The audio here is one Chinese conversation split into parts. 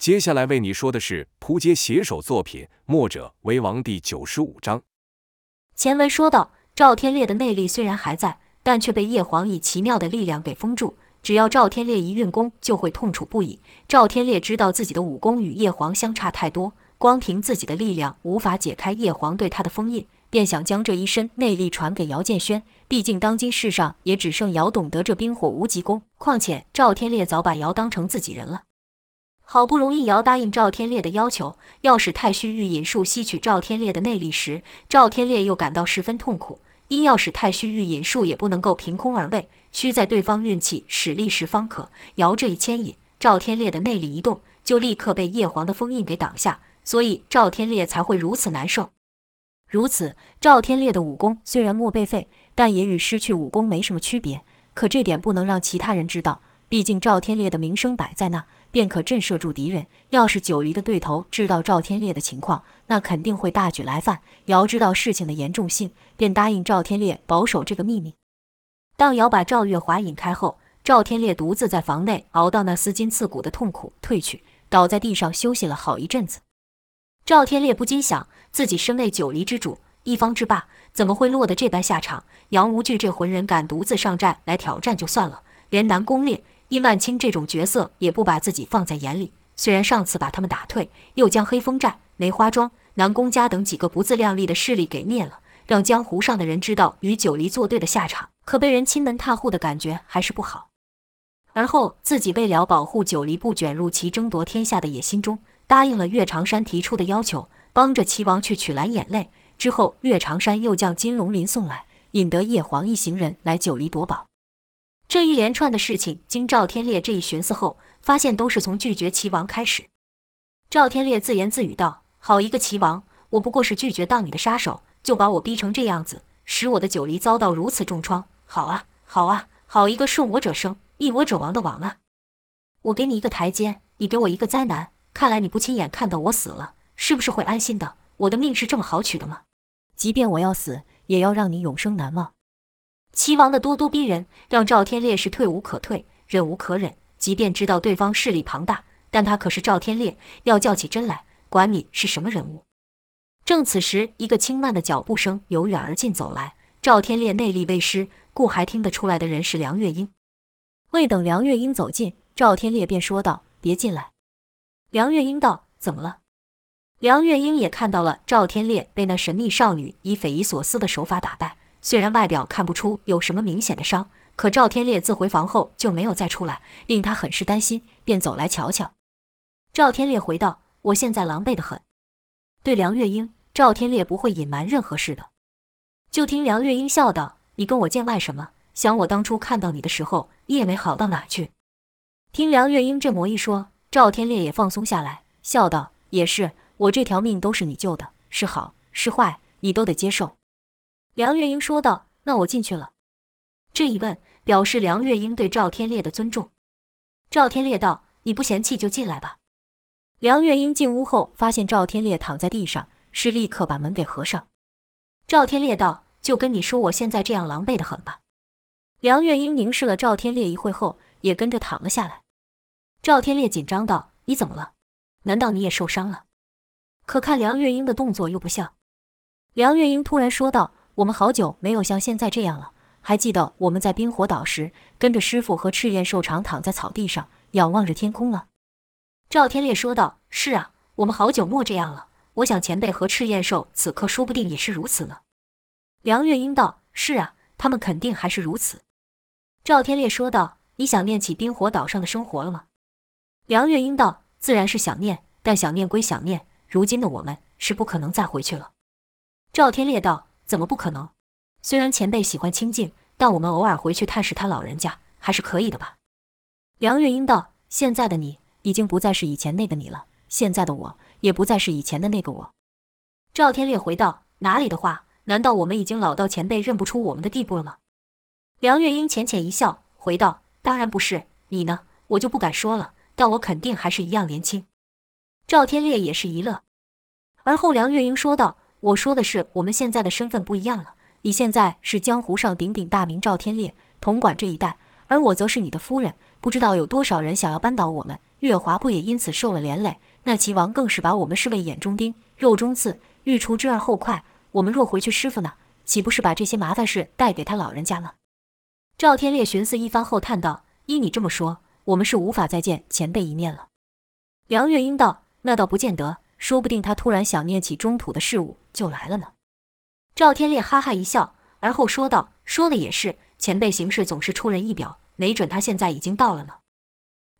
接下来为你说的是扑街写手作品《墨者为王》第九十五章。前文说到，赵天烈的内力虽然还在，但却被叶黄以奇妙的力量给封住。只要赵天烈一运功，就会痛楚不已。赵天烈知道自己的武功与叶黄相差太多，光凭自己的力量无法解开叶黄对他的封印，便想将这一身内力传给姚建轩。毕竟当今世上也只剩姚懂得这冰火无极功，况且赵天烈早把姚当成自己人了。好不容易，姚答应赵天烈的要求，要使太虚御引术吸取赵天烈的内力时，赵天烈又感到十分痛苦。因要使太虚御引术也不能够凭空而为，需在对方运气使力时方可。姚这一牵引，赵天烈的内力一动，就立刻被叶黄的封印给挡下，所以赵天烈才会如此难受。如此，赵天烈的武功虽然没被废，但也与失去武功没什么区别。可这点不能让其他人知道，毕竟赵天烈的名声摆在那。便可震慑住敌人。要是九黎的对头知道赵天烈的情况，那肯定会大举来犯。姚知道事情的严重性，便答应赵天烈保守这个秘密。当姚把赵月华引开后，赵天烈独自在房内熬到那撕筋刺骨的痛苦退去，倒在地上休息了好一阵子。赵天烈不禁想：自己身为九黎之主，一方之霸，怎么会落得这般下场？杨无惧这浑人敢独自上战来挑战就算了，连南宫烈。殷万清这种角色也不把自己放在眼里，虽然上次把他们打退，又将黑风寨、梅花庄、南宫家等几个不自量力的势力给灭了，让江湖上的人知道与九黎作对的下场，可被人亲门踏户的感觉还是不好。而后自己为了保护九黎不卷入其争夺天下的野心中，答应了岳长山提出的要求，帮着齐王去取蓝眼泪。之后，岳长山又将金龙鳞送来，引得叶黄一行人来九黎夺宝。这一连串的事情，经赵天烈这一寻思后，发现都是从拒绝齐王开始。赵天烈自言自语道：“好一个齐王，我不过是拒绝当你的杀手，就把我逼成这样子，使我的九黎遭到如此重创。好啊，好啊，好一个顺我者生，逆我者亡的王啊！我给你一个台阶，你给我一个灾难。看来你不亲眼看到我死了，是不是会安心的？我的命是这么好取的吗？即便我要死，也要让你永生难忘。”齐王的咄咄逼人，让赵天烈是退无可退，忍无可忍。即便知道对方势力庞大，但他可是赵天烈，要较起真来，管你是什么人物。正此时，一个轻慢的脚步声由远而近走来。赵天烈内力未失，故还听得出来的人是梁月英。未等梁月英走近，赵天烈便说道：“别进来。”梁月英道：“怎么了？”梁月英也看到了赵天烈被那神秘少女以匪夷所思的手法打败。虽然外表看不出有什么明显的伤，可赵天烈自回房后就没有再出来，令他很是担心，便走来瞧瞧。赵天烈回道：“我现在狼狈得很。”对梁月英，赵天烈不会隐瞒任何事的。就听梁月英笑道：“你跟我见外什么？想我当初看到你的时候，你也没好到哪去。”听梁月英这么一说，赵天烈也放松下来，笑道：“也是，我这条命都是你救的，是好是坏，你都得接受。”梁月英说道：“那我进去了。”这一问表示梁月英对赵天烈的尊重。赵天烈道：“你不嫌弃就进来吧。”梁月英进屋后，发现赵天烈躺在地上，是立刻把门给合上。赵天烈道：“就跟你说，我现在这样狼狈得很吧？”梁月英凝视了赵天烈一会后，也跟着躺了下来。赵天烈紧张道：“你怎么了？难道你也受伤了？”可看梁月英的动作又不像。梁月英突然说道。我们好久没有像现在这样了。还记得我们在冰火岛时，跟着师傅和赤焰兽长躺在草地上，仰望着天空了。赵天烈说道：“是啊，我们好久没这样了。我想前辈和赤焰兽此刻说不定也是如此呢。”梁月英道：“是啊，他们肯定还是如此。”赵天烈说道：“你想念起冰火岛上的生活了吗？”梁月英道：“自然是想念，但想念归想念，如今的我们是不可能再回去了。”赵天烈道。怎么不可能？虽然前辈喜欢清静，但我们偶尔回去探视他老人家还是可以的吧？梁月英道：“现在的你已经不再是以前那个你了，现在的我也不再是以前的那个我。”赵天烈回道：“哪里的话？难道我们已经老到前辈认不出我们的地步了吗？”梁月英浅浅一笑，回道：“当然不是。你呢？我就不敢说了，但我肯定还是一样年轻。”赵天烈也是一乐，而后梁月英说道。我说的是，我们现在的身份不一样了。你现在是江湖上鼎鼎大名赵天烈，统管这一带，而我则是你的夫人，不知道有多少人想要扳倒我们。月华不也因此受了连累？那齐王更是把我们视为眼中钉、肉中刺，欲除之而后快。我们若回去，师傅呢？岂不是把这些麻烦事带给他老人家了？赵天烈寻思一番后叹道：“依你这么说，我们是无法再见前辈一面了。”梁月英道：“那倒不见得，说不定他突然想念起中土的事物，就来了呢。”赵天烈哈哈一笑，而后说道：“说的也是，前辈行事总是出人意表，没准他现在已经到了呢。”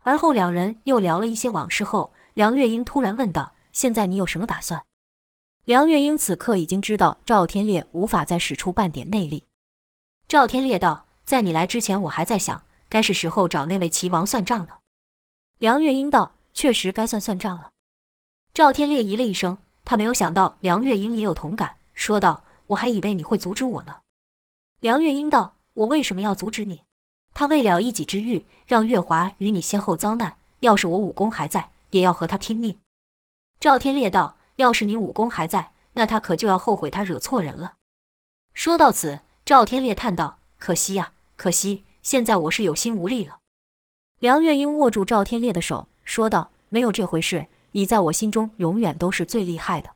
而后两人又聊了一些往事后，梁月英突然问道：“现在你有什么打算？”梁月英此刻已经知道赵天烈无法再使出半点内力。赵天烈道：“在你来之前，我还在想，该是时候找那位齐王算账了。”梁月英道。确实该算算账了。赵天烈咦了一声，他没有想到梁月英也有同感，说道：“我还以为你会阻止我呢。”梁月英道：“我为什么要阻止你？他为了一己之欲，让月华与你先后遭难。要是我武功还在，也要和他拼命。”赵天烈道：“要是你武功还在，那他可就要后悔他惹错人了。”说到此，赵天烈叹道：“可惜呀，可惜，现在我是有心无力了。”梁月英握住赵天烈的手。说道：“没有这回事，你在我心中永远都是最厉害的。”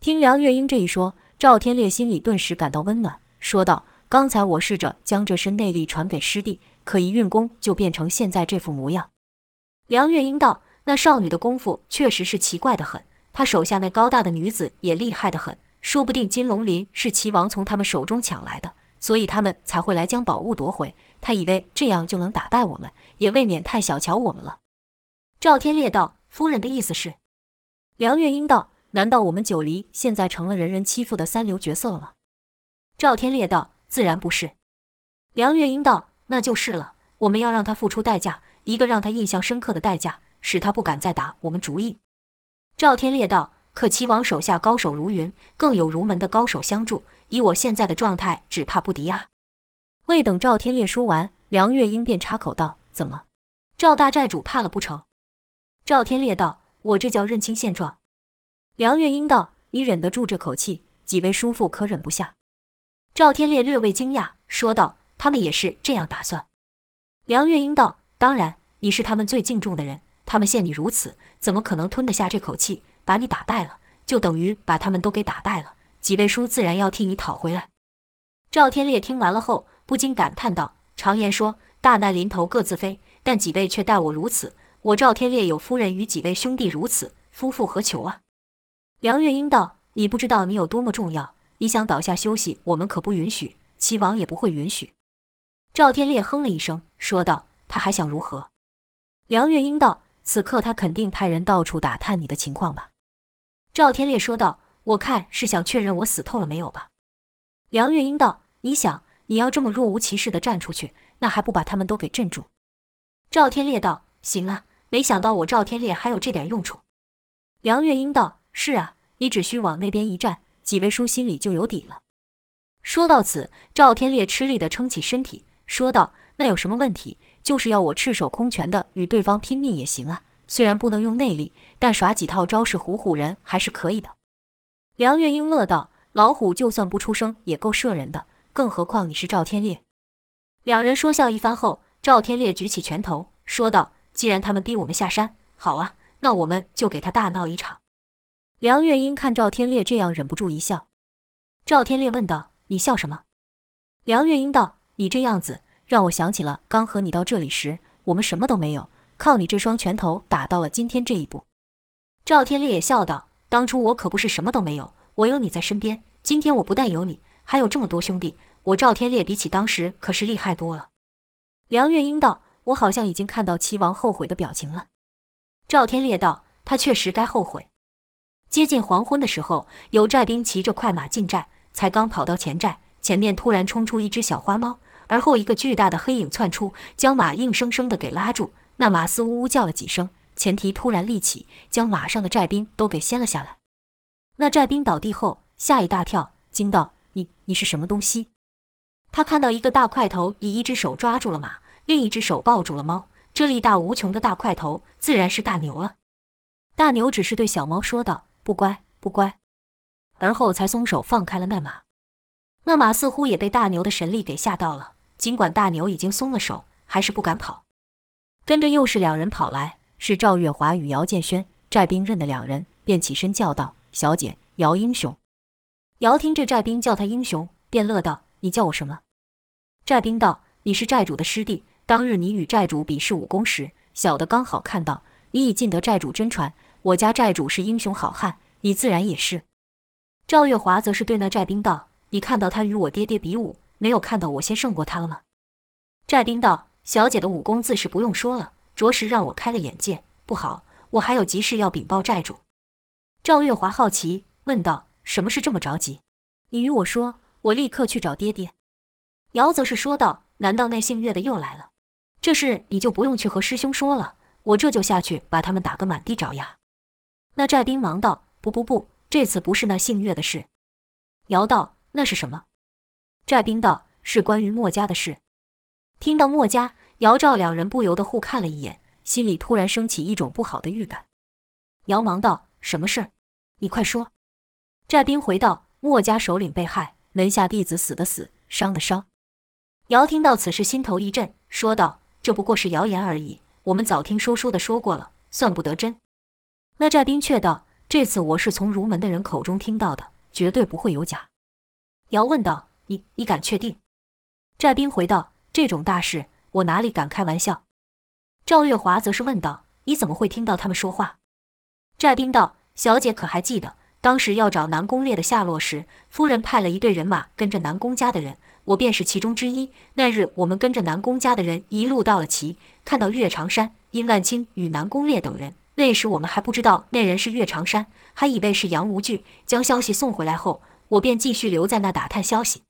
听梁月英这一说，赵天烈心里顿时感到温暖，说道：“刚才我试着将这身内力传给师弟，可一运功就变成现在这副模样。”梁月英道：“那少女的功夫确实是奇怪得很，她手下那高大的女子也厉害得很，说不定金龙鳞是齐王从他们手中抢来的，所以他们才会来将宝物夺回。他以为这样就能打败我们，也未免太小瞧我们了。”赵天烈道：“夫人的意思是？”梁月英道：“难道我们九黎现在成了人人欺负的三流角色了？”赵天烈道：“自然不是。”梁月英道：“那就是了。我们要让他付出代价，一个让他印象深刻的代价，使他不敢再打我们主意。”赵天烈道：“可齐王手下高手如云，更有儒门的高手相助，以我现在的状态，只怕不敌啊。”未等赵天烈说完，梁月英便插口道：“怎么，赵大寨主怕了不成？”赵天烈道：“我这叫认清现状。”梁月英道：“你忍得住这口气，几位叔父可忍不下？”赵天烈略微惊讶，说道：“他们也是这样打算？”梁月英道：“当然，你是他们最敬重的人，他们见你如此，怎么可能吞得下这口气？把你打败了，就等于把他们都给打败了。几位叔自然要替你讨回来。”赵天烈听完了后，不禁感叹道：“常言说，大难临头各自飞，但几位却待我如此。”我赵天烈有夫人与几位兄弟如此，夫复何求啊？梁月英道：“你不知道你有多么重要，你想倒下休息，我们可不允许，齐王也不会允许。”赵天烈哼了一声，说道：“他还想如何？”梁月英道：“此刻他肯定派人到处打探你的情况吧？”赵天烈说道：“我看是想确认我死透了没有吧？”梁月英道：“你想，你要这么若无其事地站出去，那还不把他们都给镇住？”赵天烈道：“行啊。”没想到我赵天烈还有这点用处。梁月英道：“是啊，你只需往那边一站，几位叔心里就有底了。”说到此，赵天烈吃力地撑起身体，说道：“那有什么问题？就是要我赤手空拳的与对方拼命也行啊。虽然不能用内力，但耍几套招式唬唬人还是可以的。”梁月英乐道：“老虎就算不出声也够射人的，更何况你是赵天烈。”两人说笑一番后，赵天烈举起拳头，说道。既然他们逼我们下山，好啊，那我们就给他大闹一场。梁月英看赵天烈这样，忍不住一笑。赵天烈问道：“你笑什么？”梁月英道：“你这样子，让我想起了刚和你到这里时，我们什么都没有，靠你这双拳头打到了今天这一步。”赵天烈也笑道：“当初我可不是什么都没有，我有你在身边。今天我不但有你，还有这么多兄弟，我赵天烈比起当时可是厉害多了。”梁月英道。我好像已经看到齐王后悔的表情了。赵天烈道：“他确实该后悔。”接近黄昏的时候，有寨兵骑着快马进寨，才刚跑到前寨，前面突然冲出一只小花猫，而后一个巨大的黑影窜出，将马硬生生的给拉住。那马嘶呜呜叫了几声，前蹄突然立起，将马上的寨兵都给掀了下来。那寨兵倒地后吓一大跳，惊道：“你你是什么东西？”他看到一个大块头以一只手抓住了马。另一只手抱住了猫，这力大无穷的大块头自然是大牛了。大牛只是对小猫说道：“不乖，不乖。”而后才松手放开了那马。那马似乎也被大牛的神力给吓到了，尽管大牛已经松了手，还是不敢跑。跟着又是两人跑来，是赵月华与姚建轩。寨兵认得两人，便起身叫道：“小姐，姚英雄。”姚听这寨兵叫他英雄，便乐道：“你叫我什么？”寨兵道：“你是寨主的师弟，当日你与寨主比试武功时，小的刚好看到，你已尽得寨主真传。我家寨主是英雄好汉，你自然也是。”赵月华则是对那寨兵道：“你看到他与我爹爹比武，没有看到我先胜过他了吗？”寨兵道：“小姐的武功自是不用说了，着实让我开了眼界。不好，我还有急事要禀报寨主。”赵月华好奇问道：“什么事这么着急？你与我说，我立刻去找爹爹。”姚则是说道：“难道那姓岳的又来了？这事你就不用去和师兄说了，我这就下去把他们打个满地找牙。”那寨兵忙道：“不不不，这次不是那姓岳的事。”姚道：“那是什么？”寨兵道：“是关于墨家的事。”听到墨家，姚赵两人不由得互看了一眼，心里突然升起一种不好的预感。姚忙道：“什么事？你快说。”寨兵回道：“墨家首领被害，门下弟子死的死，伤的伤。”姚听到此事，心头一震，说道：“这不过是谣言而已，我们早听说书的说过了，算不得真。”那寨兵却道：“这次我是从儒门的人口中听到的，绝对不会有假。”姚问道：“你你敢确定？”寨兵回道。这种大事，我哪里敢开玩笑？赵月华则是问道：“你怎么会听到他们说话？”寨兵道：“小姐可还记得，当时要找南宫烈的下落时，夫人派了一队人马跟着南宫家的人，我便是其中之一。那日我们跟着南宫家的人一路到了齐，看到岳长山、殷万清与南宫烈等人。那时我们还不知道那人是岳长山，还以为是杨无惧。将消息送回来后，我便继续留在那打探消息。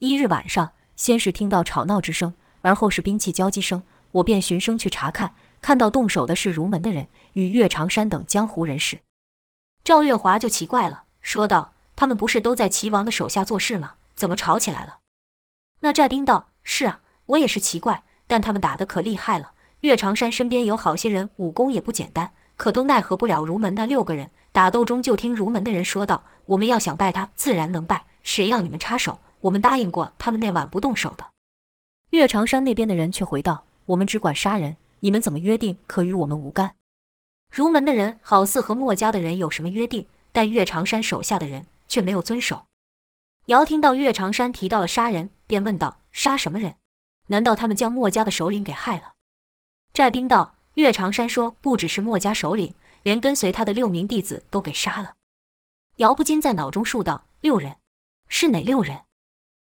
一日晚上。”先是听到吵闹之声，而后是兵器交击声，我便循声去查看，看到动手的是儒门的人与岳长山等江湖人士。赵月华就奇怪了，说道：“他们不是都在齐王的手下做事吗？怎么吵起来了？”那寨兵道：“是啊，我也是奇怪，但他们打得可厉害了。岳长山身边有好些人，武功也不简单，可都奈何不了儒门那六个人。打斗中就听儒门的人说道：‘我们要想败他，自然能败，谁要你们插手？’”我们答应过他们那晚不动手的。岳长山那边的人却回道：“我们只管杀人，你们怎么约定，可与我们无干。”儒门的人好似和墨家的人有什么约定，但岳长山手下的人却没有遵守。姚听到岳长山提到了杀人，便问道：“杀什么人？难道他们将墨家的首领给害了？”寨兵道：“岳长山说，不只是墨家首领，连跟随他的六名弟子都给杀了。”姚不禁在脑中数道：“六人，是哪六人？”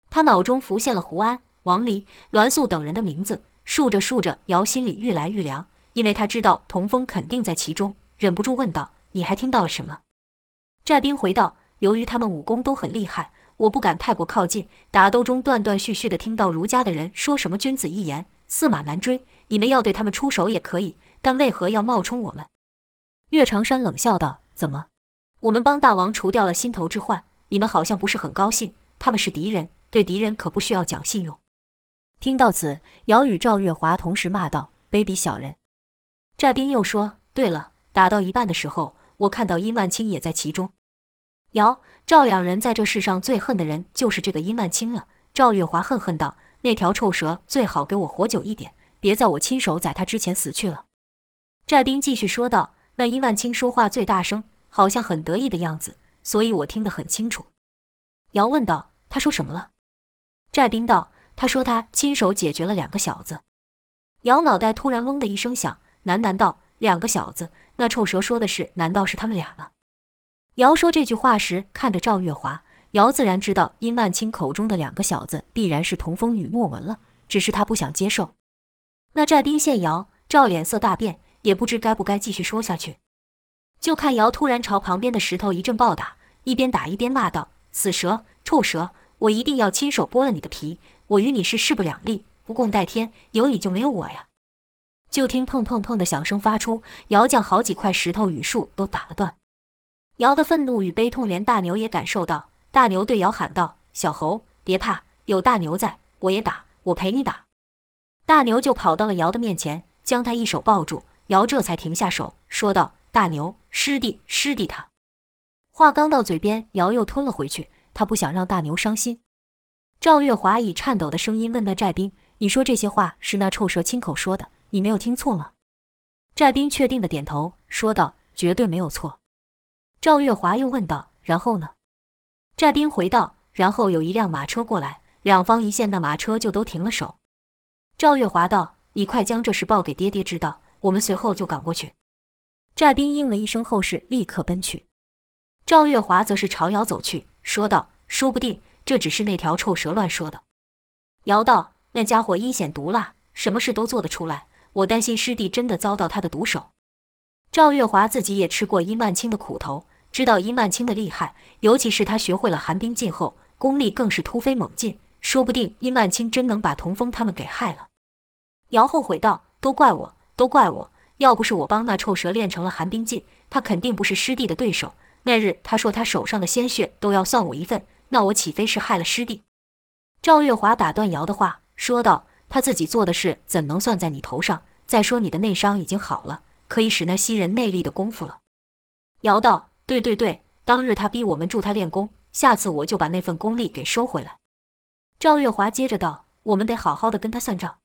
他脑中浮现了胡安、王离、栾素等人的名字，数着数着，姚心里愈来愈凉，因为他知道童风肯定在其中，忍不住问道：“你还听到了什么？”寨兵回道：“由于他们武功都很厉害，我不敢太过靠近。打斗中断断续续的听到儒家的人说什么‘君子一言，驷马难追’，你们要对他们出手也可以，但为何要冒充我们？”岳长山冷笑道：“怎么？我们帮大王除掉了心头之患，你们好像不是很高兴？他们是敌人。”对敌人可不需要讲信用。听到此，姚与赵月华同时骂道：“卑鄙小人！”寨兵又说：“对了，打到一半的时候，我看到殷万清也在其中。”姚、赵两人在这世上最恨的人就是这个殷万清了。赵月华恨恨道：“那条臭蛇最好给我活久一点，别在我亲手宰他之前死去了。”寨兵继续说道：“那殷万清说话最大声，好像很得意的样子，所以我听得很清楚。”姚问道：“他说什么了？”寨兵道：“他说他亲手解决了两个小子。”姚脑袋突然嗡的一声响，喃喃道：“两个小子，那臭蛇说的是，难道是他们俩吗？”姚说这句话时，看着赵月华，姚自然知道殷万清口中的两个小子必然是童风与莫文了，只是他不想接受。那寨兵见姚赵脸色大变，也不知该不该继续说下去，就看姚突然朝旁边的石头一阵暴打，一边打一边骂道：“死蛇，臭蛇！”我一定要亲手剥了你的皮！我与你是势不两立，不共戴天，有你就没有我呀！就听砰砰砰的响声发出，姚将好几块石头与树都打了断。姚的愤怒与悲痛，连大牛也感受到。大牛对姚喊道：“小猴，别怕，有大牛在，我也打，我陪你打。”大牛就跑到了姚的面前，将他一手抱住。姚这才停下手，说道：“大牛，师弟，师弟他。”话刚到嘴边，姚又吞了回去。他不想让大牛伤心。赵月华以颤抖的声音问那寨兵：“你说这些话是那臭蛇亲口说的？你没有听错吗？”寨兵确定的点头，说道：“绝对没有错。”赵月华又问道：“然后呢？”寨兵回道：“然后有一辆马车过来，两方一线的马车就都停了手。”赵月华道：“你快将这事报给爹爹知道，我们随后就赶过去。”寨兵应了一声后事立刻奔去。赵月华则是朝姚走去，说道：“说不定这只是那条臭蛇乱说的。”姚道：“那家伙阴险毒辣，什么事都做得出来，我担心师弟真的遭到他的毒手。”赵月华自己也吃过殷万清的苦头。知道殷万清的厉害，尤其是他学会了寒冰劲后，功力更是突飞猛进。说不定殷万清真能把童风他们给害了。姚后悔道：“都怪我，都怪我！要不是我帮那臭蛇练成了寒冰劲，他肯定不是师弟的对手。那日他说他手上的鲜血都要算我一份，那我岂非是害了师弟？”赵月华打断姚的话，说道：“他自己做的事怎能算在你头上？再说你的内伤已经好了，可以使那吸人内力的功夫了。”姚道。对对对，当日他逼我们助他练功，下次我就把那份功力给收回来。赵月华接着道：“我们得好好的跟他算账。”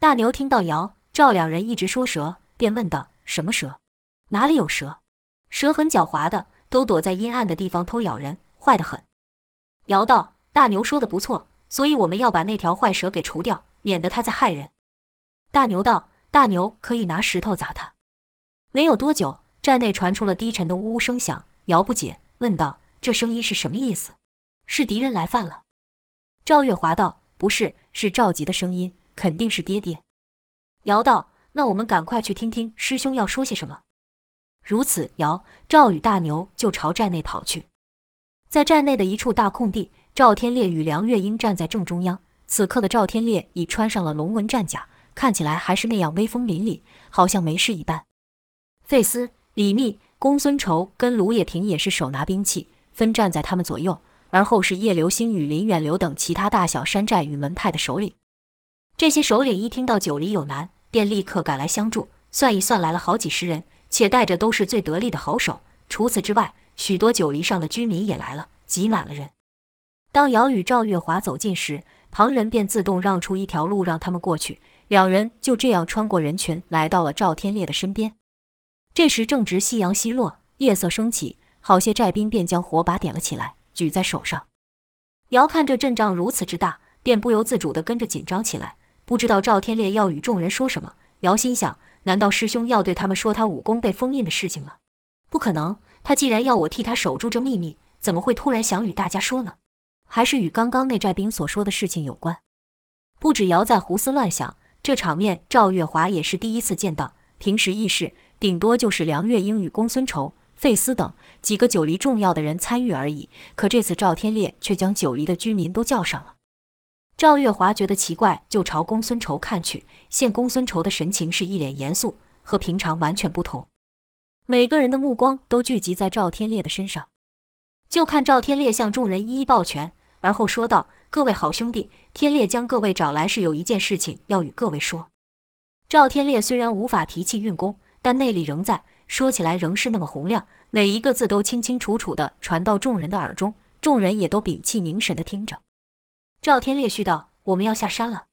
大牛听到姚赵两人一直说蛇，便问道：“什么蛇？哪里有蛇？蛇很狡猾的，都躲在阴暗的地方偷咬人，坏得很。”姚道：“大牛说的不错，所以我们要把那条坏蛇给除掉，免得他再害人。”大牛道：“大牛可以拿石头砸他。”没有多久。寨内传出了低沉的呜呜声响，姚不解问道：“这声音是什么意思？是敌人来犯了？”赵月华道：“不是，是召集的声音，肯定是爹爹。”姚道：“那我们赶快去听听师兄要说些什么。”如此，姚赵与大牛就朝寨内跑去。在寨内的一处大空地，赵天烈与梁月英站在正中央。此刻的赵天烈已穿上了龙纹战甲，看起来还是那样威风凛凛，好像没事一般。费斯。李密、公孙仇跟卢也平也是手拿兵器，分站在他们左右，而后是叶流星与林远流等其他大小山寨与门派的首领。这些首领一听到九黎有难，便立刻赶来相助。算一算，来了好几十人，且带着都是最得力的好手。除此之外，许多九黎上的居民也来了，挤满了人。当姚与赵月华走近时，旁人便自动让出一条路让他们过去。两人就这样穿过人群，来到了赵天烈的身边。这时正值夕阳西落，夜色升起，好些寨兵便将火把点了起来，举在手上。姚看这阵仗如此之大，便不由自主地跟着紧张起来，不知道赵天烈要与众人说什么。姚心想：难道师兄要对他们说他武功被封印的事情了？不可能，他既然要我替他守住这秘密，怎么会突然想与大家说呢？还是与刚刚那寨兵所说的事情有关？不止姚在胡思乱想，这场面赵月华也是第一次见到。平时议事。顶多就是梁月英与公孙仇、费斯等几个九黎重要的人参与而已。可这次赵天烈却将九黎的居民都叫上了。赵月华觉得奇怪，就朝公孙仇看去，见公孙仇的神情是一脸严肃，和平常完全不同。每个人的目光都聚集在赵天烈的身上，就看赵天烈向众人一一抱拳，而后说道：“各位好兄弟，天烈将各位找来是有一件事情要与各位说。”赵天烈虽然无法提气运功。但内力仍在，说起来仍是那么洪亮，每一个字都清清楚楚地传到众人的耳中，众人也都屏气凝神地听着。赵天烈续道：“我们要下山了。”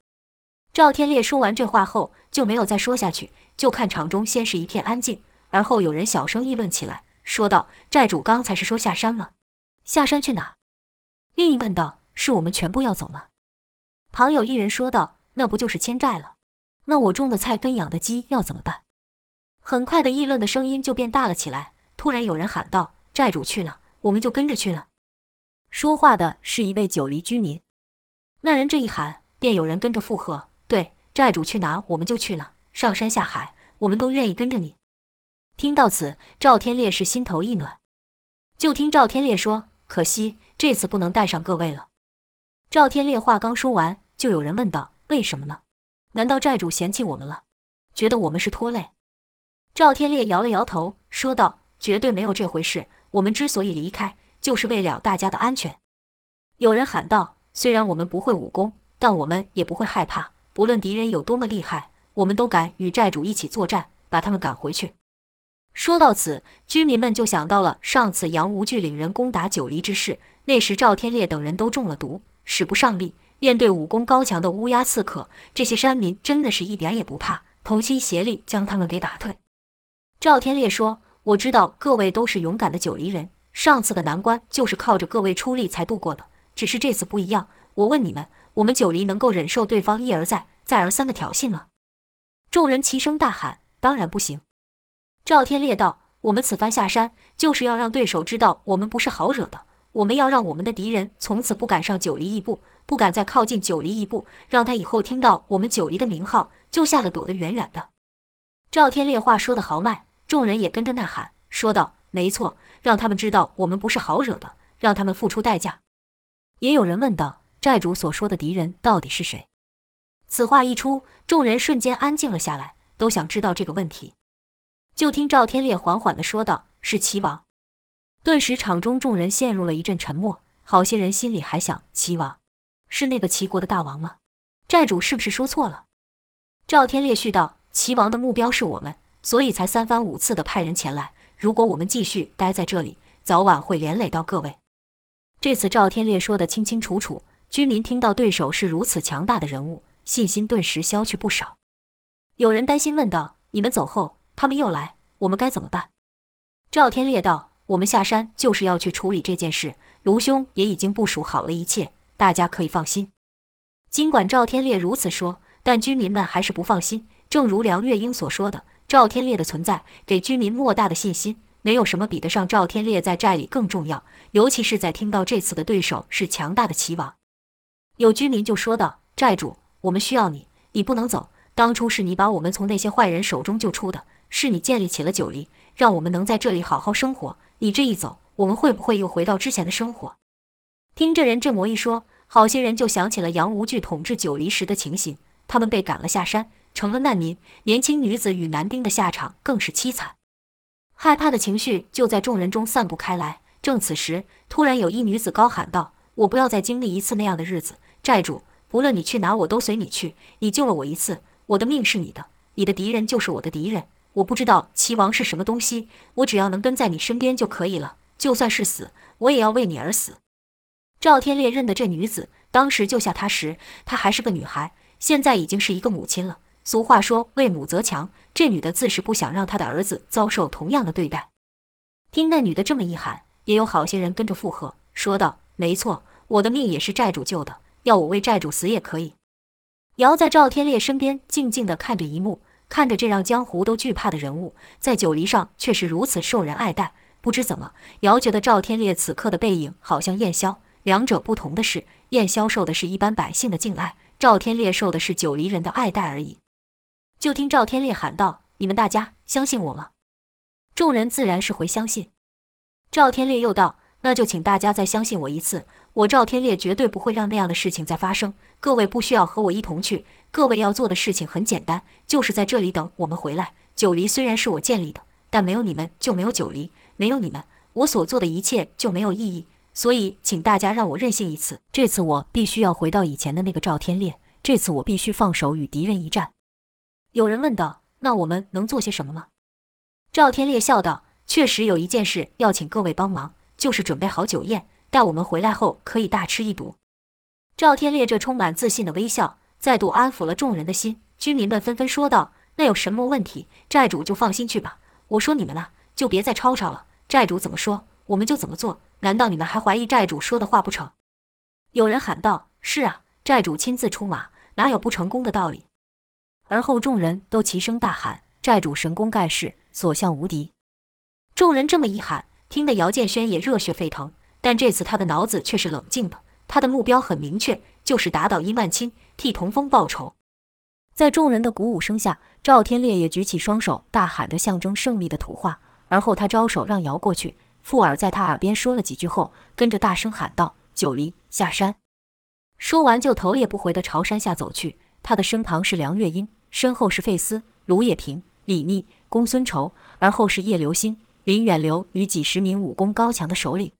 赵天烈说完这话后，就没有再说下去。就看场中先是一片安静，而后有人小声议论起来，说道：“寨主刚才是说下山了？下山去哪？”另一问道：“是我们全部要走吗？”旁有一人说道：“那不就是迁寨了？那我种的菜跟养的鸡要怎么办？”很快的，议论的声音就变大了起来。突然有人喊道：“债主去了，我们就跟着去了。”说话的是一位九黎居民。那人这一喊，便有人跟着附和：“对，债主去哪，我们就去了。上山下海，我们都愿意跟着你。”听到此，赵天烈是心头一暖。就听赵天烈说：“可惜这次不能带上各位了。”赵天烈话刚说完，就有人问道：“为什么呢？难道债主嫌弃我们了，觉得我们是拖累？”赵天烈摇了摇头，说道：“绝对没有这回事。我们之所以离开，就是为了大家的安全。”有人喊道：“虽然我们不会武功，但我们也不会害怕。不论敌人有多么厉害，我们都敢与债主一起作战，把他们赶回去。”说到此，居民们就想到了上次杨无惧领人攻打九黎之事。那时赵天烈等人都中了毒，使不上力。面对武功高强的乌鸦刺客，这些山民真的是一点也不怕，同心协力将他们给打退。赵天烈说：“我知道各位都是勇敢的九黎人，上次的难关就是靠着各位出力才度过的。只是这次不一样。我问你们，我们九黎能够忍受对方一而再、再而三的挑衅吗？”众人齐声大喊：“当然不行！”赵天烈道：“我们此番下山，就是要让对手知道我们不是好惹的。我们要让我们的敌人从此不敢上九黎一步。”不敢再靠近九黎一步，让他以后听到我们九黎的名号，就吓得躲得远远的。赵天烈话说得豪迈，众人也跟着呐喊，说道：“没错，让他们知道我们不是好惹的，让他们付出代价。”也有人问道：“寨主所说的敌人到底是谁？”此话一出，众人瞬间安静了下来，都想知道这个问题。就听赵天烈缓缓地说道：“是齐王。”顿时，场中众人陷入了一阵沉默，好些人心里还想：齐王。是那个齐国的大王吗？寨主是不是说错了？赵天烈续道：“齐王的目标是我们，所以才三番五次的派人前来。如果我们继续待在这里，早晚会连累到各位。”这次赵天烈说得清清楚楚，居民听到对手是如此强大的人物，信心顿时消去不少。有人担心问道：“你们走后，他们又来，我们该怎么办？”赵天烈道：“我们下山就是要去处理这件事，卢兄也已经部署好了一切。”大家可以放心。尽管赵天烈如此说，但居民们还是不放心。正如梁月英所说的，赵天烈的存在给居民莫大的信心。没有什么比得上赵天烈在寨里更重要，尤其是在听到这次的对手是强大的齐王。有居民就说道：“寨主，我们需要你，你不能走。当初是你把我们从那些坏人手中救出的，是你建立起了九黎，让我们能在这里好好生活。你这一走，我们会不会又回到之前的生活？”听这人这么一说，好些人就想起了杨无惧统治九黎时的情形，他们被赶了下山，成了难民，年轻女子与男丁的下场更是凄惨。害怕的情绪就在众人中散布开来。正此时，突然有一女子高喊道：“我不要再经历一次那样的日子，寨主，不论你去哪，我都随你去。你救了我一次，我的命是你的，你的敌人就是我的敌人。我不知道齐王是什么东西，我只要能跟在你身边就可以了，就算是死，我也要为你而死。”赵天烈认得这女子，当时救下她时，她还是个女孩，现在已经是一个母亲了。俗话说“为母则强”，这女的自是不想让她的儿子遭受同样的对待。听那女的这么一喊，也有好些人跟着附和，说道：“没错，我的命也是债主救的，要我为债主死也可以。”瑶在赵天烈身边静静地看着一幕，看着这让江湖都惧怕的人物，在九黎上却是如此受人爱戴。不知怎么，姚觉得赵天烈此刻的背影好像燕霄。两者不同的是，燕霄受的是一般百姓的敬爱，赵天烈受的是九黎人的爱戴而已。就听赵天烈喊道：“你们大家相信我吗？”众人自然是回相信。赵天烈又道：“那就请大家再相信我一次，我赵天烈绝对不会让那样的事情再发生。各位不需要和我一同去，各位要做的事情很简单，就是在这里等我们回来。九黎虽然是我建立的，但没有你们就没有九黎，没有你们，我所做的一切就没有意义。”所以，请大家让我任性一次。这次我必须要回到以前的那个赵天烈。这次我必须放手与敌人一战。有人问道：“那我们能做些什么吗？”赵天烈笑道：“确实有一件事要请各位帮忙，就是准备好酒宴，待我们回来后可以大吃一赌。”赵天烈这充满自信的微笑，再度安抚了众人的心。居民们纷纷说道：“那有什么问题？债主就放心去吧。我说你们呢，就别再吵吵了。债主怎么说，我们就怎么做。”难道你们还怀疑债主说的话不成？有人喊道：“是啊，债主亲自出马，哪有不成功的道理？”而后众人都齐声大喊：“债主神功盖世，所向无敌！”众人这么一喊，听得姚建轩也热血沸腾。但这次他的脑子却是冷静的，他的目标很明确，就是打倒伊曼青，替童风报仇。在众人的鼓舞声下，赵天烈也举起双手，大喊着象征胜利的土话。而后他招手让姚过去。附耳在他耳边说了几句后，跟着大声喊道：“九黎下山！”说完就头也不回地朝山下走去。他的身旁是梁月英，身后是费斯、卢也平、李密、公孙仇，而后是叶流星、林远流与几十名武功高强的首领。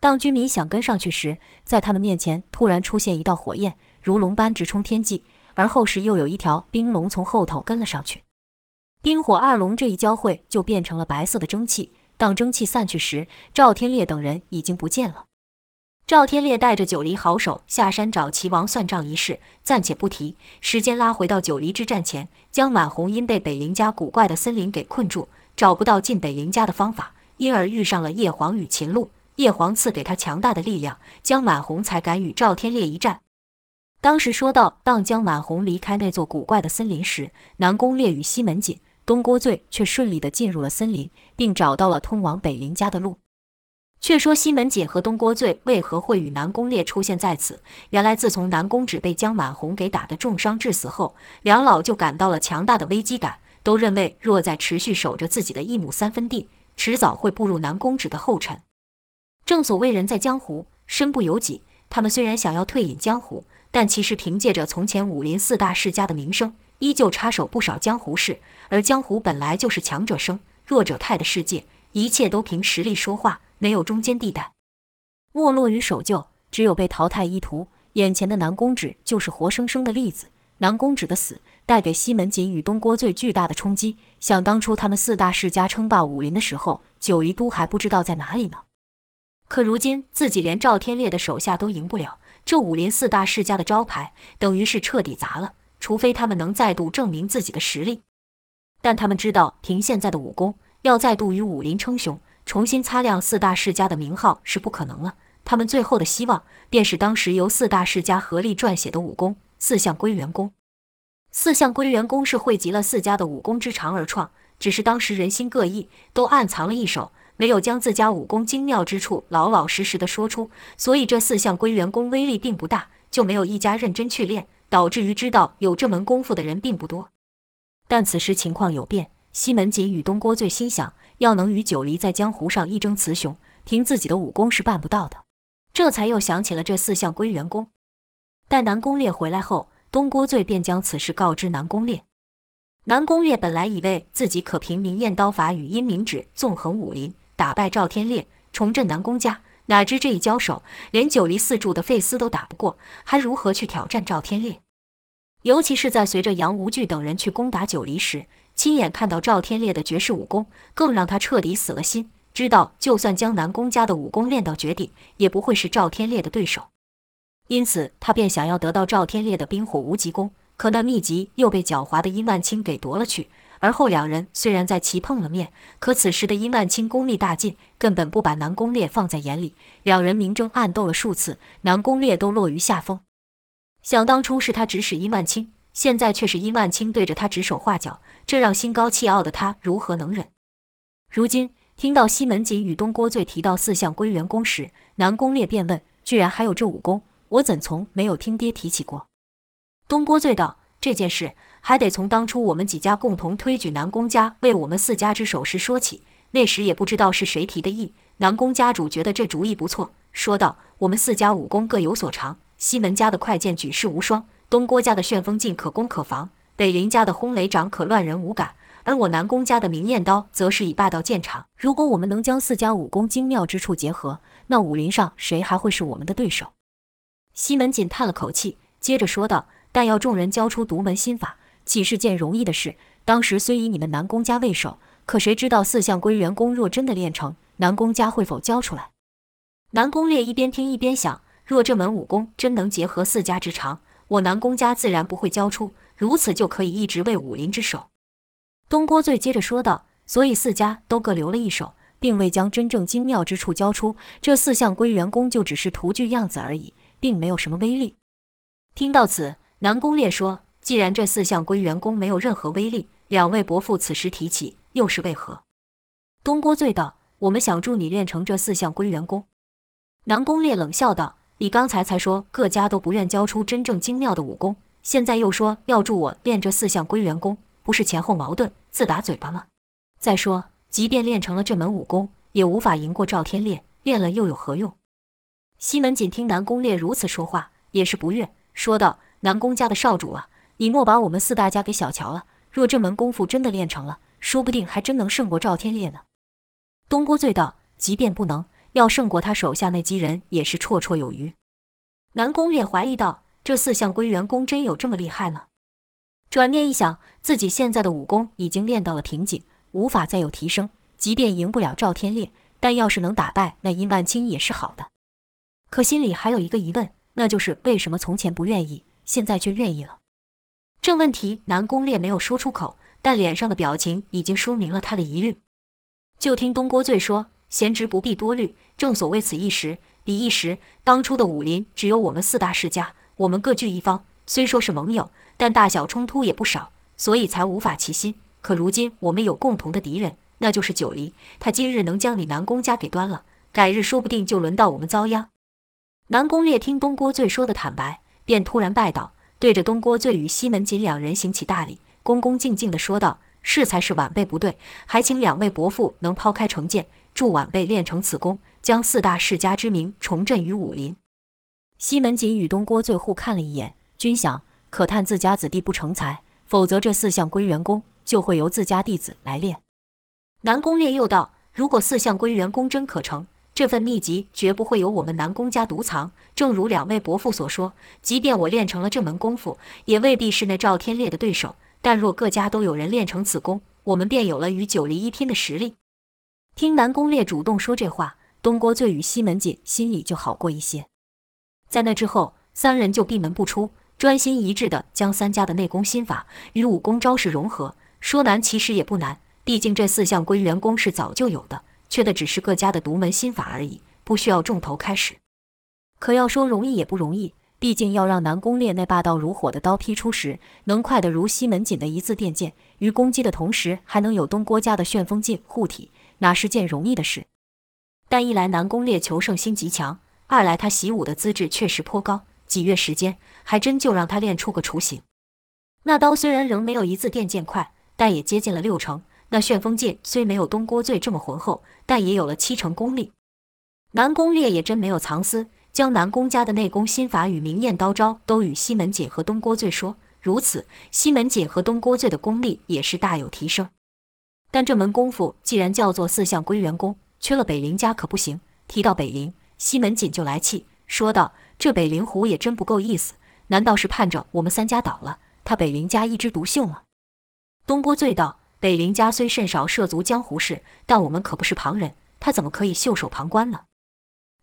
当居民想跟上去时，在他们面前突然出现一道火焰，如龙般直冲天际，而后是又有一条冰龙从后头跟了上去。冰火二龙这一交汇，就变成了白色的蒸汽。当蒸汽散去时，赵天烈等人已经不见了。赵天烈带着九黎好手下山找齐王算账一事，暂且不提。时间拉回到九黎之战前，江满红因被北陵家古怪的森林给困住，找不到进北林家的方法，因而遇上了叶黄与秦鹿。叶黄赐给他强大的力量，江满红才敢与赵天烈一战。当时说到，当江满红离开那座古怪的森林时，南宫烈与西门锦、东郭醉却顺利地进入了森林，并找到了通往北林家的路。却说西门锦和东郭醉为何会与南宫烈出现在此？原来自从南宫止被江满红给打得重伤致死后，两老就感到了强大的危机感，都认为若再持续守着自己的一亩三分地，迟早会步入南宫止的后尘。正所谓人在江湖，身不由己。他们虽然想要退隐江湖，但其实凭借着从前武林四大世家的名声，依旧插手不少江湖事。而江湖本来就是强者生、弱者泰的世界，一切都凭实力说话。没有中间地带，没落与守旧，只有被淘汰一途。眼前的南宫止就是活生生的例子。南宫止的死带给西门锦与东郭最巨大的冲击。想当初他们四大世家称霸武林的时候，九黎都还不知道在哪里呢。可如今自己连赵天烈的手下都赢不了，这武林四大世家的招牌等于是彻底砸了。除非他们能再度证明自己的实力，但他们知道，凭现在的武功，要再度与武林称雄。重新擦亮四大世家的名号是不可能了。他们最后的希望，便是当时由四大世家合力撰写的武功——四象归元功。四象归元功是汇集了四家的武功之长而创，只是当时人心各异，都暗藏了一手，没有将自家武功精妙之处老老实实的说出，所以这四象归元功威力并不大，就没有一家认真去练，导致于知道有这门功夫的人并不多。但此时情况有变，西门锦与东郭最心想。要能与九黎在江湖上一争雌雄，凭自己的武功是办不到的。这才又想起了这四象归元功。待南宫烈回来后，东郭醉便将此事告知南宫烈。南宫烈本来以为自己可凭明艳刀法与阴明指纵横武林，打败赵天烈，重振南宫家。哪知这一交手，连九黎四柱的费斯都打不过，还如何去挑战赵天烈？尤其是在随着杨无惧等人去攻打九黎时。亲眼看到赵天烈的绝世武功，更让他彻底死了心。知道就算将南宫家的武功练到绝顶，也不会是赵天烈的对手。因此，他便想要得到赵天烈的冰火无极功，可那秘籍又被狡猾的殷万清给夺了去。而后两人虽然在棋碰了面，可此时的殷万清功力大进，根本不把南宫烈放在眼里。两人明争暗斗了数次，南宫烈都落于下风。想当初是他指使殷万清。现在却是殷万清对着他指手画脚，这让心高气傲的他如何能忍？如今听到西门锦与东郭醉提到四象归元功时，南宫烈便问：“居然还有这武功？我怎从没有听爹提起过？”东郭醉道：“这件事还得从当初我们几家共同推举南宫家为我们四家之首时说起。那时也不知道是谁提的议，南宫家主觉得这主意不错，说道：‘我们四家武功各有所长，西门家的快剑举世无双。’”东郭家的旋风劲可攻可防，北林家的轰雷掌可乱人无感，而我南宫家的明艳刀则是以霸道见长。如果我们能将四家武功精妙之处结合，那武林上谁还会是我们的对手？西门锦叹了口气，接着说道：“但要众人交出独门心法，岂是件容易的事？当时虽以你们南宫家为首，可谁知道四象归元功若真的练成，南宫家会否交出来？”南宫烈一边听一边想：若这门武功真能结合四家之长，我南宫家自然不会交出，如此就可以一直为武林之首。东郭醉接着说道：“所以四家都各留了一手，并未将真正精妙之处交出。这四象归元功就只是图具样子而已，并没有什么威力。”听到此，南宫烈说：“既然这四项归元功没有任何威力，两位伯父此时提起，又是为何？”东郭醉道：“我们想助你练成这四项归元功。”南宫烈冷笑道。你刚才才说各家都不愿交出真正精妙的武功，现在又说要助我练这四项归元功，不是前后矛盾，自打嘴巴吗？再说，即便练成了这门武功，也无法赢过赵天烈，练了又有何用？西门锦听南宫烈如此说话，也是不悦，说道：“南宫家的少主啊，你莫把我们四大家给小瞧了。若这门功夫真的练成了，说不定还真能胜过赵天烈呢。”东郭醉道：“即便不能。”要胜过他手下那几人也是绰绰有余。南宫烈怀疑道：“这四象归元功真有这么厉害吗？”转念一想，自己现在的武功已经练到了瓶颈，无法再有提升。即便赢不了赵天烈，但要是能打败那殷万清也是好的。可心里还有一个疑问，那就是为什么从前不愿意，现在却愿意了？这问题南宫烈没有说出口，但脸上的表情已经说明了他的疑虑。就听东郭醉说：“贤侄不必多虑，正所谓此一时，彼一时。当初的武林只有我们四大世家，我们各据一方，虽说是盟友，但大小冲突也不少，所以才无法齐心。可如今我们有共同的敌人，那就是九黎。他今日能将你南宫家给端了，改日说不定就轮到我们遭殃。”南宫烈听东郭醉说的坦白，便突然拜倒，对着东郭醉与西门锦两人行起大礼，恭恭敬敬地说道。是才是晚辈不对，还请两位伯父能抛开成见，助晚辈练成此功，将四大世家之名重振于武林。西门锦与东郭醉互看了一眼，均想可叹自家子弟不成才，否则这四项归元功就会由自家弟子来练。南宫烈又道：“如果四项归元功真可成，这份秘籍绝不会由我们南宫家独藏。正如两位伯父所说，即便我练成了这门功夫，也未必是那赵天烈的对手。”但若各家都有人练成此功，我们便有了与九黎一拼的实力。听南宫烈主动说这话，东郭醉与西门锦心里就好过一些。在那之后，三人就闭门不出，专心一致地将三家的内功心法与武功招式融合。说难其实也不难，毕竟这四项归元功是早就有的，缺的只是各家的独门心法而已，不需要重头开始。可要说容易也不容易。毕竟要让南宫烈那霸道如火的刀劈出时，能快得如西门锦的一字电剑，于攻击的同时还能有东郭家的旋风劲护体，哪是件容易的事？但一来南宫烈求胜心极强，二来他习武的资质确实颇高，几月时间还真就让他练出个雏形。那刀虽然仍没有一字电剑快，但也接近了六成；那旋风剑虽没有东郭醉这么浑厚，但也有了七成功力。南宫烈也真没有藏私。将南宫家的内功心法与明艳刀招都与西门锦和东郭醉说，如此，西门锦和东郭醉的功力也是大有提升。但这门功夫既然叫做四象归元功，缺了北陵家可不行。提到北陵，西门锦就来气，说道：“这北林虎也真不够意思，难道是盼着我们三家倒了，他北陵家一枝独秀吗？”东郭醉道：“北林家虽甚少涉足江湖事，但我们可不是旁人，他怎么可以袖手旁观呢？”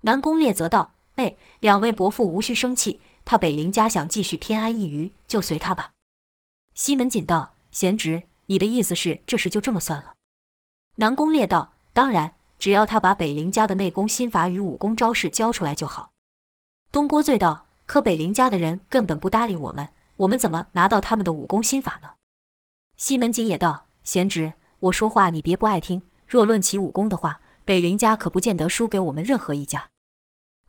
南宫烈则道。哎，两位伯父无需生气，他北林家想继续偏安一隅，就随他吧。西门锦道：“贤侄，你的意思是这事就这么算了？”南宫烈道：“当然，只要他把北林家的内功心法与武功招式交出来就好。”东郭醉道：“可北林家的人根本不搭理我们，我们怎么拿到他们的武功心法呢？”西门锦也道：“贤侄，我说话你别不爱听。若论起武功的话，北林家可不见得输给我们任何一家。”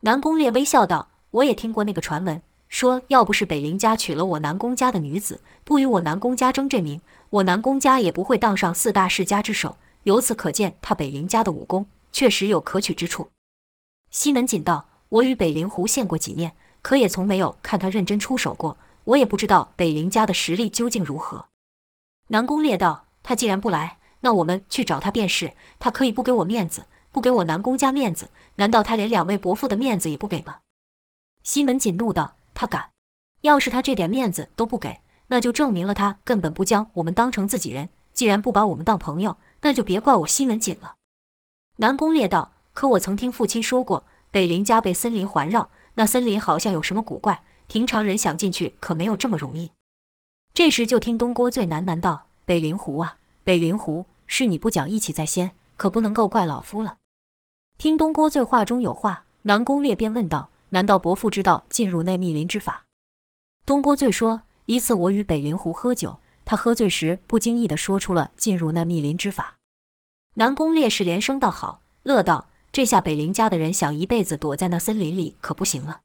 南宫烈微笑道：“我也听过那个传闻，说要不是北林家娶了我南宫家的女子，不与我南宫家争这名，我南宫家也不会当上四大世家之首。由此可见，他北林家的武功确实有可取之处。”西门锦道：“我与北陵胡见过几面，可也从没有看他认真出手过，我也不知道北林家的实力究竟如何。”南宫烈道：“他既然不来，那我们去找他便是。他可以不给我面子。”不给我南宫家面子，难道他连两位伯父的面子也不给吗？西门锦怒道：“他敢！要是他这点面子都不给，那就证明了他根本不将我们当成自己人。既然不把我们当朋友，那就别怪我西门锦了。”南宫烈道：“可我曾听父亲说过，北陵家被森林环绕，那森林好像有什么古怪，平常人想进去可没有这么容易。”这时就听东郭醉喃喃道：“北灵狐啊，北灵狐，是你不讲义气在先，可不能够怪老夫了。”听东郭醉话中有话，南宫烈便问道：“难道伯父知道进入那密林之法？”东郭醉说：“一次我与北灵狐喝酒，他喝醉时不经意地说出了进入那密林之法。”南宫烈是连声道：“好！”乐道：“这下北陵家的人想一辈子躲在那森林里可不行了。”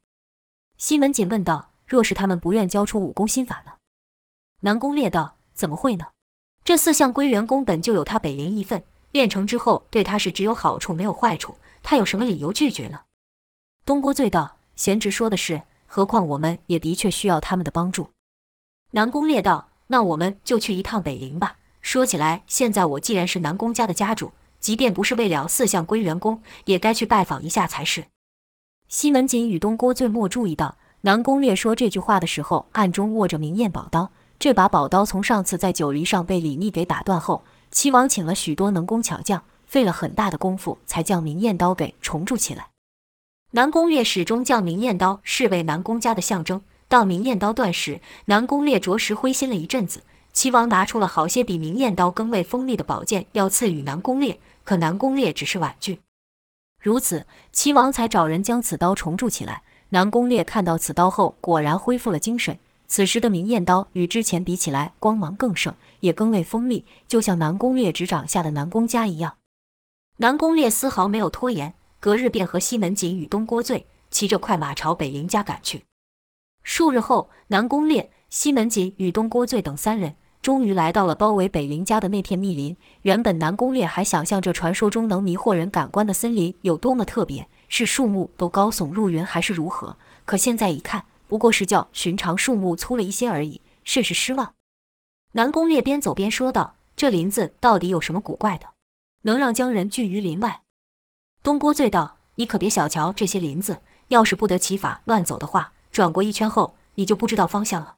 西门锦问道：“若是他们不愿交出武功心法呢？”南宫烈道：“怎么会呢？这四象归元功本就有他北陵一份。”练成之后，对他是只有好处没有坏处，他有什么理由拒绝呢？东郭醉道：“贤侄说的是，何况我们也的确需要他们的帮助。”南宫烈道：“那我们就去一趟北陵吧。说起来，现在我既然是南宫家的家主，即便不是为了四象归元功，也该去拜访一下才是。”西门锦与东郭醉莫注意到，南宫烈说这句话的时候，暗中握着明艳宝刀。这把宝刀从上次在九黎上被李密给打断后。齐王请了许多能工巧匠，费了很大的功夫才将明艳刀给重铸起来。南宫烈始终将明艳刀视为南宫家的象征。当明艳刀断时，南宫烈着实灰心了一阵子。齐王拿出了好些比明艳刀更为锋利的宝剑，要赐予南宫烈，可南宫烈只是婉拒。如此，齐王才找人将此刀重铸起来。南宫烈看到此刀后，果然恢复了精神。此时的明艳刀与之前比起来，光芒更盛，也更为锋利，就像南宫烈执掌下的南宫家一样。南宫烈丝毫没有拖延，隔日便和西门锦与东郭醉骑着快马朝北林家赶去。数日后，南宫烈、西门锦与东郭醉等三人终于来到了包围北林家的那片密林。原本南宫烈还想象着传说中能迷惑人感官的森林有多么特别，是树木都高耸入云，还是如何？可现在一看，不过是较寻常树木粗了一些而已，甚是失望。南宫烈边走边说道：“这林子到底有什么古怪的，能让将人拒于林外？”东郭醉道：“你可别小瞧这些林子，要是不得其法乱走的话。”转过一圈后，你就不知道方向了。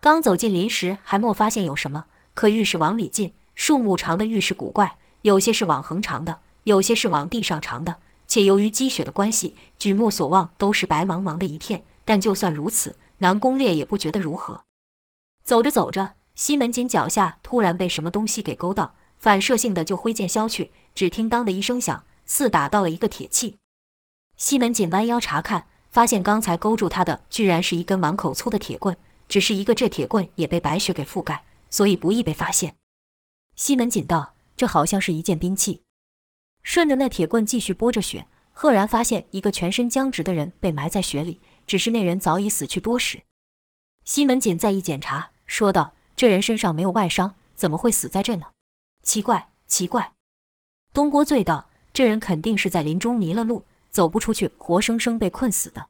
刚走进林时，还没发现有什么，可愈是往里进，树木长得愈是古怪，有些是往横长的，有些是往地上长的。且由于积雪的关系，举目所望都是白茫茫的一片。但就算如此，南宫烈也不觉得如何。走着走着，西门锦脚下突然被什么东西给勾到，反射性的就挥剑削去，只听当的一声响，似打到了一个铁器。西门锦弯腰查看。发现刚才勾住他的，居然是一根碗口粗的铁棍，只是一个这铁棍也被白雪给覆盖，所以不易被发现。西门锦道：“这好像是一件兵器。”顺着那铁棍继续拨着雪，赫然发现一个全身僵直的人被埋在雪里，只是那人早已死去多时。西门锦再一检查，说道：“这人身上没有外伤，怎么会死在这呢？奇怪，奇怪。”东郭醉道：“这人肯定是在林中迷了路。”走不出去，活生生被困死的。